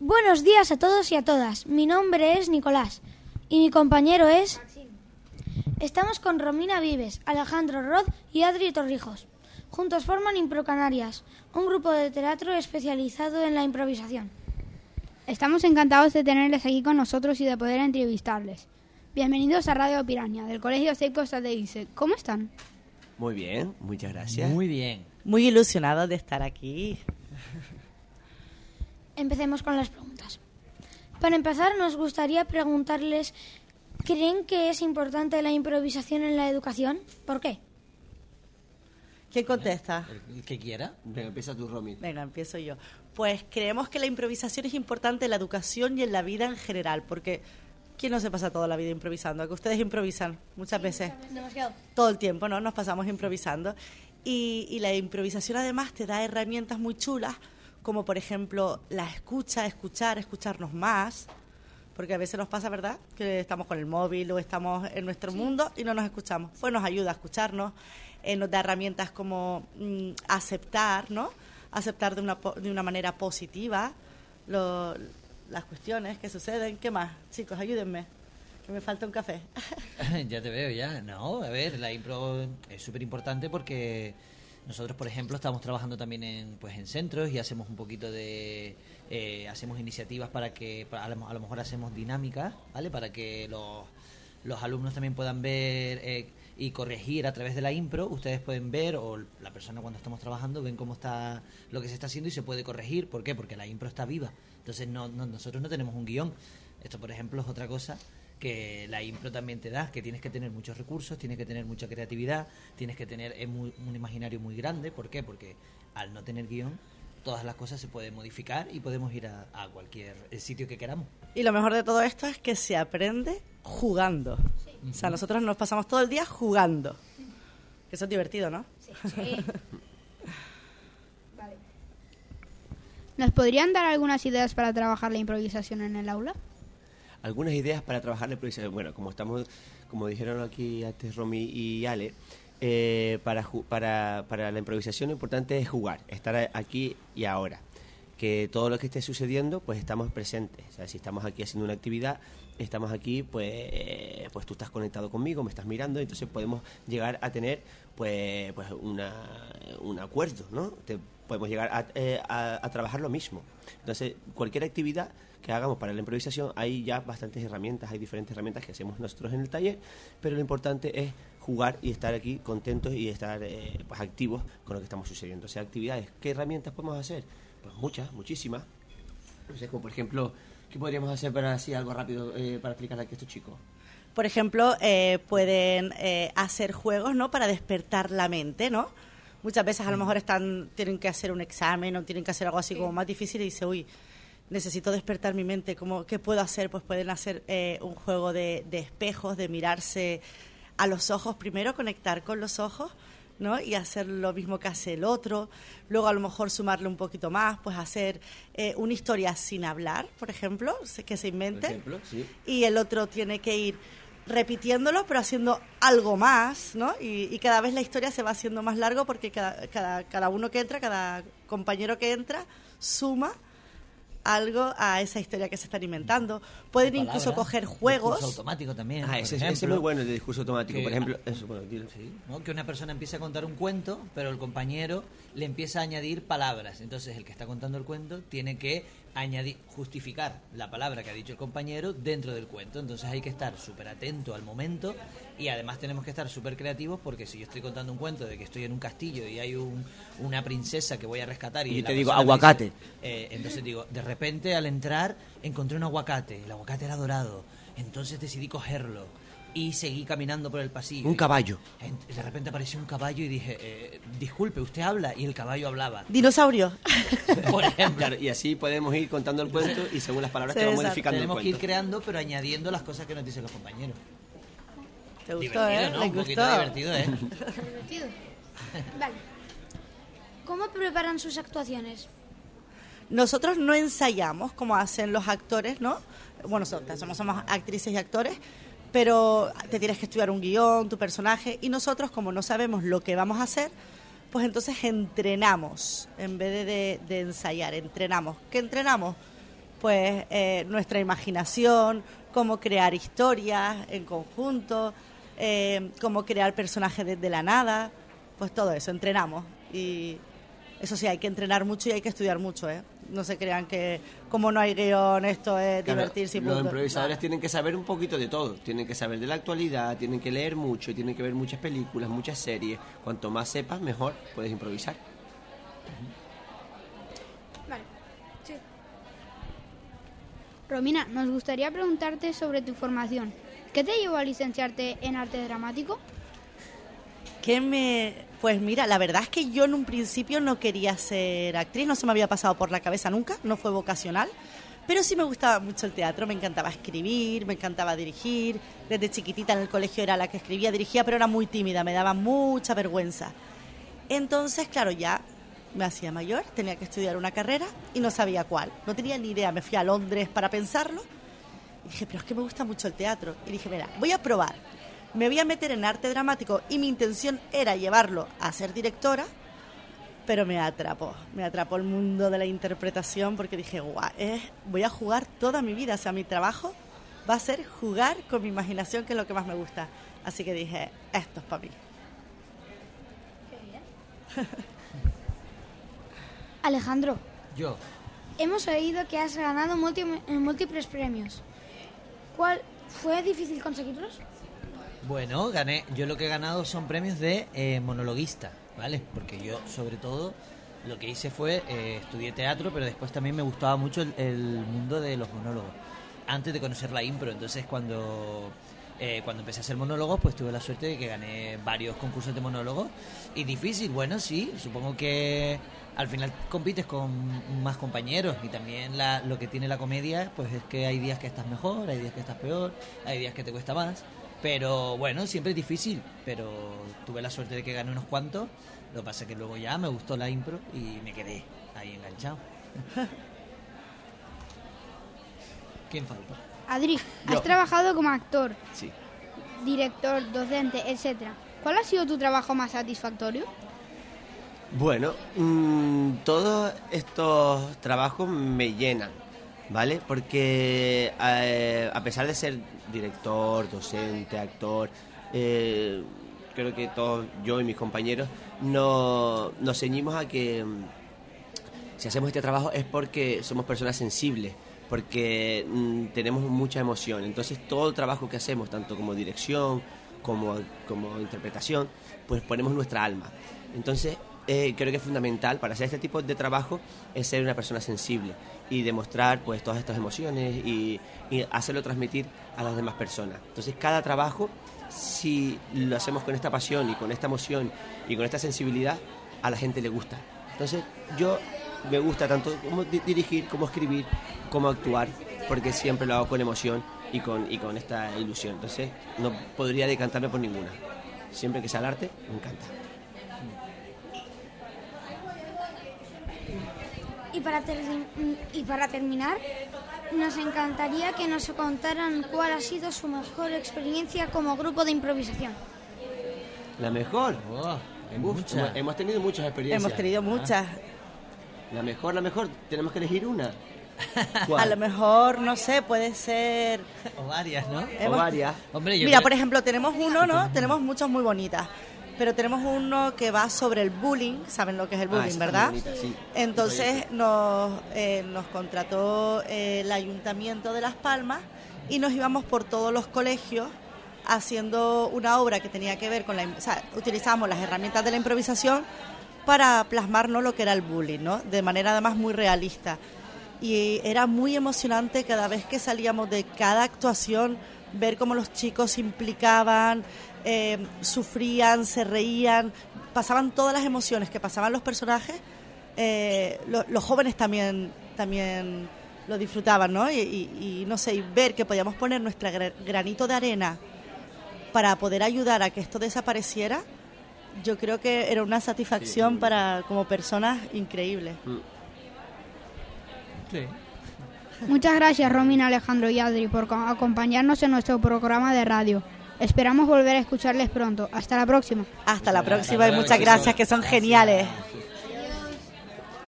Buenos días a todos y a todas. Mi nombre es Nicolás y mi compañero es... Estamos con Romina Vives, Alejandro Rod y Adri Torrijos. Juntos forman Impro Canarias, un grupo de teatro especializado en la improvisación. Estamos encantados de tenerles aquí con nosotros y de poder entrevistarles. Bienvenidos a Radio Piraña, del Colegio Seco de ¿Cómo están? Muy bien, muchas gracias. Muy bien. Muy ilusionados de estar aquí. Empecemos con las preguntas. Para empezar, nos gustaría preguntarles, ¿creen que es importante la improvisación en la educación? ¿Por qué? ¿Quién contesta? El que quiera. Venga, empieza tú, Romy. Venga, empiezo yo. Pues creemos que la improvisación es importante en la educación y en la vida en general, porque ¿quién no se pasa toda la vida improvisando? Que ustedes improvisan muchas veces. Demasiado. Todo el tiempo, ¿no? Nos pasamos improvisando. Y, y la improvisación además te da herramientas muy chulas, como por ejemplo la escucha, escuchar, escucharnos más, porque a veces nos pasa, ¿verdad? Que estamos con el móvil o estamos en nuestro mundo y no nos escuchamos. Pues nos ayuda a escucharnos, eh, nos da herramientas como mm, aceptar, ¿no? Aceptar de una, de una manera positiva lo- las cuestiones que suceden. ¿Qué más? Chicos, ayúdenme, que me falta un café. ya te veo, ya. No, a ver, la impro es súper importante porque nosotros, por ejemplo, estamos trabajando también en, pues, en centros y hacemos un poquito de... eh, hacemos iniciativas para que, para- a, lo, mejor hacemos dinámicas, ¿vale? Para que los, los alumnos también puedan ver eh, y corregir a través de la impro. Ustedes pueden ver, o la persona cuando estamos trabajando, ven cómo está lo que se está haciendo y se puede corregir. ¿Por qué? Porque la impro está viva. Entonces no, no- nosotros no tenemos un guion. Esto, por ejemplo, es otra cosa que la impro también te da, que tienes que tener muchos recursos, tienes que tener mucha creatividad, tienes que tener muy- un imaginario muy grande. ¿Por qué? Porque al no tener guion, todas las cosas se pueden modificar y podemos ir a, a cualquier sitio que queramos. Y lo mejor de todo esto es que se aprende jugando. O sea, nosotros nos pasamos todo el día jugando. Que eso es divertido, ¿no? ¿Nos podrían dar algunas ideas para trabajar la improvisación en el aula? Algunas ideas para trabajar la improvisación. Bueno, como estamos, como dijeron aquí antes Romy y Ale, eh, para, para, para la improvisación lo importante es jugar, estar aquí y ahora. Que todo lo que esté sucediendo, pues estamos presentes. O sea, si estamos aquí haciendo una actividad, estamos aquí, pues, pues tú estás conectado conmigo, me estás mirando, entonces podemos llegar a tener, pues, pues una, un acuerdo, ¿no? Te- podemos llegar a, eh, a- a trabajar lo mismo. Entonces, cualquier actividad que hagamos para la improvisación, hay ya bastantes herramientas, hay diferentes herramientas que hacemos nosotros en el taller, pero lo importante es jugar y estar aquí contentos y estar eh, pues activos con lo que estamos sucediendo. O sea, actividades, ¿qué herramientas podemos hacer? Pues muchas, muchísimas. No sé, como por ejemplo, ¿qué podríamos hacer para así algo rápido eh, para explicarle aquí a estos chicos? Por ejemplo, eh, pueden eh, hacer juegos, ¿no? Para despertar la mente, ¿no? Muchas veces a lo mejor están, tienen que hacer un examen o tienen que hacer algo así como más difícil y dice, uy, necesito despertar mi mente, ¿cómo, ¿qué puedo hacer? Pues pueden hacer eh, un juego de, de espejos, de mirarse a los ojos, primero conectar con los ojos, ¿no? Y hacer lo mismo que hace el otro. Luego a lo mejor sumarle un poquito más, pues hacer eh, una historia sin hablar, por ejemplo, que se invente ejemplo, sí. y el otro tiene que ir repitiéndolo, pero haciendo algo más, ¿no? Y, y cada vez la historia se va haciendo más largo porque cada, cada, cada uno que entra, cada compañero que entra, suma algo a esa historia que se están inventando. Pueden incluso coger juegos. discurso automático también. Ah, ese, ese es muy bueno, el de discurso automático. Que- por ejemplo, eso, bueno, dilo. Sí, ¿no? Que una persona empieza a contar un cuento, pero el compañero le empieza a añadir palabras. Entonces el que está contando el cuento tiene que añadir, justificar la palabra que ha dicho el compañero dentro del cuento. Entonces hay que estar súper atento al momento y además tenemos que estar súper creativos porque si yo estoy contando un cuento de que estoy en un castillo y hay un- una princesa que voy a rescatar y, te digo, "Aguacate". dice, eh, entonces digo, de repente al entrar encontré un aguacate, el aguacate era dorado, entonces decidí cogerlo y seguí caminando por el pasillo. Un caballo. De repente apareció un caballo y dije, eh, disculpe, usted habla y el caballo hablaba. Dinosaurio. Por ejemplo, Claro, y así podemos ir contando el cuento y según las palabras Sí, que vamos exacto. modificando el tenemos que ir cuento. creando pero añadiendo las cosas que nos dicen los compañeros. ¿Te gustó, divertido, eh? ¿no? ¿Les Un poquito gustó? divertido, ¿eh? Divertido. Vale. ¿Cómo preparan sus actuaciones? Nosotros no ensayamos como hacen los actores, ¿no? Bueno, nosotros somos, somos actrices y actores, pero te tienes que estudiar un guion, tu personaje, y nosotros, como no sabemos lo que vamos a hacer, pues entonces entrenamos, en vez de, ensayar, entrenamos. ¿Qué entrenamos? pues eh, nuestra imaginación, cómo crear historias en conjunto, eh, cómo crear personajes desde la nada, pues todo eso, entrenamos. Y eso sí, hay que entrenar mucho y hay que estudiar mucho, ¿eh? No se crean que como no hay guion, esto es Claro, divertirse y los punto. improvisadores tienen que saber un poquito de todo. Tienen que saber de la actualidad, tienen que leer mucho, tienen que ver muchas películas, muchas series. Cuanto más sepas, mejor puedes improvisar. Vale. Romina, nos gustaría preguntarte sobre tu formación. ¿Qué te llevó a licenciarte en arte dramático? ¿Qué me...? Pues mira, la verdad es que yo en un principio no quería ser actriz, no se me había pasado por la cabeza nunca, no fue vocacional, pero sí me gustaba mucho el teatro, me encantaba escribir, me encantaba dirigir, desde chiquitita en el colegio era la que escribía, dirigía, pero era muy tímida, me daba mucha vergüenza. Entonces, claro, ya me hacía mayor, tenía que estudiar una carrera y no sabía cuál, no tenía ni idea, me fui a Londres para pensarlo y dije, pero es que me gusta mucho el teatro. Y dije, mira, voy a probar. Me voy a meter en arte dramático y mi intención era llevarlo a ser directora, pero me atrapó. Me atrapó el mundo de la interpretación porque dije, guau, eh, voy a jugar toda mi vida. O sea, mi trabajo va a ser jugar con mi imaginación, que es lo que más me gusta. Así que dije, esto es para mí. Alejandro, Yo, hemos oído que has ganado multi- eh, múltiples premios. ¿Cuál fue difícil conseguirlos? Bueno, gané. Yo lo que he ganado son premios de eh, monologuista, ¿vale? Porque yo, sobre todo, lo que hice fue eh, estudié teatro, pero después también me gustaba mucho el, mundo de los monólogos. Antes de conocer la impro, entonces cuando eh, cuando empecé a hacer monólogos, pues tuve la suerte de que gané varios concursos de monólogos. Y difícil, bueno, sí, supongo que al final compites con más compañeros y también la- lo que tiene la comedia, pues es que hay días que estás mejor, hay días que estás peor, hay días que te cuesta más. Pero bueno, siempre es difícil, pero tuve la suerte de que gané unos cuantos. Lo que pasa es que luego ya me gustó la impro y me quedé ahí enganchado. ¿Quién falta? Adri, has Yo. trabajado como actor, Sí. director, docente, etcétera. ¿Cuál ha sido tu trabajo más satisfactorio? Bueno, mm, todos estos trabajos me llenan, ¿vale? Porque eh, a pesar de ser director, docente, actor, eh, creo que todos, yo y mis compañeros, no, nos ceñimos a que mm, si hacemos este trabajo es porque somos personas sensibles, porque mm, tenemos mucha emoción. Entonces todo el trabajo que hacemos, tanto como dirección como, como interpretación, pues ponemos nuestra alma. Entonces eh, creo que es fundamental para hacer este tipo de trabajo es ser una persona sensible y demostrar pues todas estas emociones y, y hacerlo transmitir a las demás personas. Entonces cada trabajo, si lo hacemos con esta pasión y con esta emoción y con esta sensibilidad, a la gente le gusta. Entonces yo me gusta tanto como di- dirigir, como escribir, como actuar, porque siempre lo hago con emoción y con, y con esta ilusión. Entonces no podría decantarme por ninguna. Siempre que sea el arte, me encanta. Para, termi- y para terminar, nos encantaría que nos contaran cuál ha sido su mejor experiencia como grupo de improvisación. La mejor. Oh, Uf, hemos, hemos tenido muchas experiencias. Hemos tenido muchas. La mejor, la mejor. Tenemos que elegir una. A lo mejor, no sé, puede ser... O varias, ¿no? O varias. Hombre, yo Mira, creo- por ejemplo, tenemos uno, ¿no? Tenemos muchas muy bonitas. Pero tenemos uno que va sobre el bullying, ¿saben lo que es el Ah, bullying, verdad? muy bonita, sí. Entonces nos, eh, nos contrató eh, el Ayuntamiento de Las Palmas y nos íbamos por todos los colegios haciendo una obra que tenía que ver con la... O sea, utilizábamos las herramientas de la improvisación para plasmarnos lo que era el bullying, ¿no? De manera además muy realista. Y era muy emocionante cada vez que salíamos de cada actuación, ver cómo los chicos se implicaban, eh, sufrían, se reían, pasaban todas las emociones que pasaban los personajes. eh, lo- los jóvenes también, también lo disfrutaban, ¿no? Y, y- y, no sé, y ver que podíamos poner nuestra gra- granito de arena para poder ayudar a que esto desapareciera, yo creo que era una satisfacción para como personas increíble. Sí. Muchas gracias Romina, Alejandro y Adri por co- acompañarnos en nuestro programa de radio. Esperamos volver a escucharles pronto. Hasta la próxima. Hasta la próxima y muchas gracias, que son Gracias. geniales.